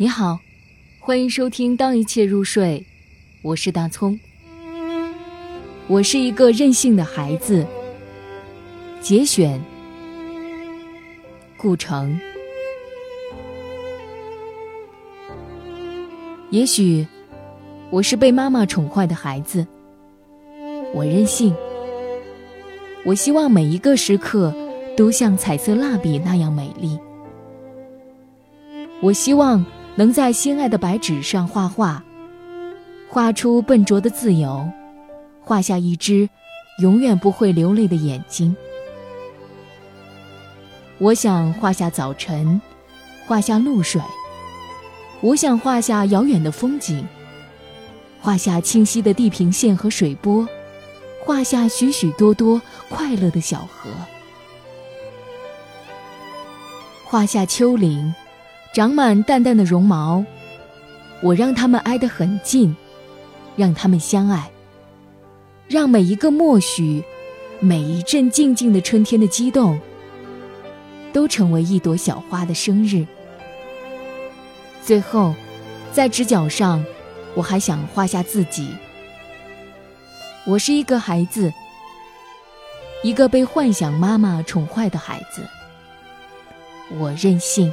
你好，欢迎收听《当一切入睡》，我是大葱。我是一个任性的孩子。节选，顾城。也许我是被妈妈宠坏的孩子。我任性。我希望每一个时刻都像彩色蜡笔那样美丽。我希望。能在心爱的白纸上画画，画出笨拙的自由，画下一只永远不会流泪的眼睛。我想画下早晨，画下露水。我想画下遥远的风景，画下清晰的地平线和水波，画下许许多多快乐的小河，画下丘陵。长满淡淡的绒毛，我让它们挨得很近，让它们相爱，让每一个默许，每一阵静静的春天的激动，都成为一朵小花的生日。最后，在直角上，我还想画下自己。我是一个孩子，一个被幻想妈妈宠坏的孩子。我任性。